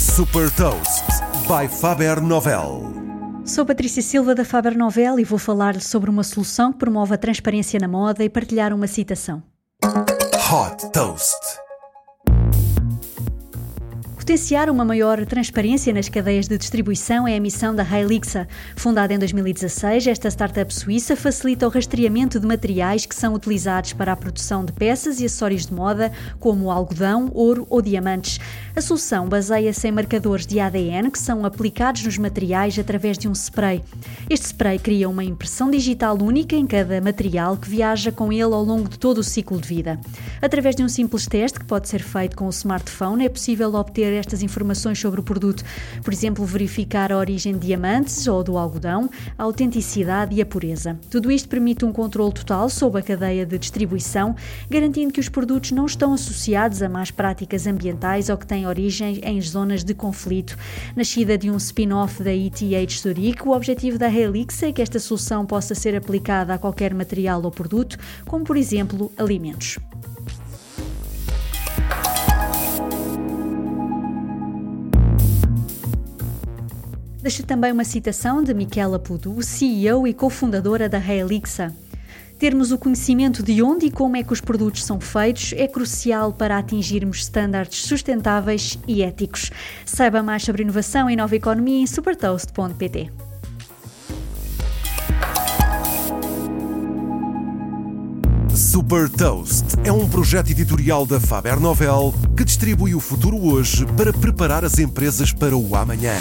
Super Toast by Faber Novel. Sou Patrícia Silva da Faber Novel e vou falar-lhe sobre uma solução que promove a transparência na moda e partilhar uma citação. Hot Toast. Potenciar uma maior transparência nas cadeias de distribuição é a missão da Helixa. Fundada em 2016, esta startup suíça facilita o rastreamento de materiais que são utilizados para a produção de peças e acessórios de moda, como algodão, ouro ou diamantes. A solução baseia-se em marcadores de ADN que são aplicados nos materiais através de um spray. Este spray cria uma impressão digital única em cada material que viaja com ele ao longo de todo o ciclo de vida. Através de um simples teste que pode ser feito com o smartphone, é possível obter estas informações sobre o produto. Por exemplo, verificar a origem de diamantes ou do algodão, a autenticidade e a pureza. Tudo isto permite um controle total sobre a cadeia de distribuição, garantindo que os produtos não estão associados a más práticas ambientais ou que têm origem em zonas de conflito. Nascida de um spin-off da ETH Zurich, o objetivo da Helix é que esta solução possa ser aplicada a qualquer material ou produto, como por exemplo alimentos. Deixo também uma citação de Michela Pudu, CEO e cofundadora da Realixa. Termos o conhecimento de onde e como é que os produtos são feitos é crucial para atingirmos estándares sustentáveis e éticos. Saiba mais sobre inovação e nova economia em supertoast.pt. Super Toast é um projeto editorial da Faber Novel que distribui o futuro hoje para preparar as empresas para o amanhã.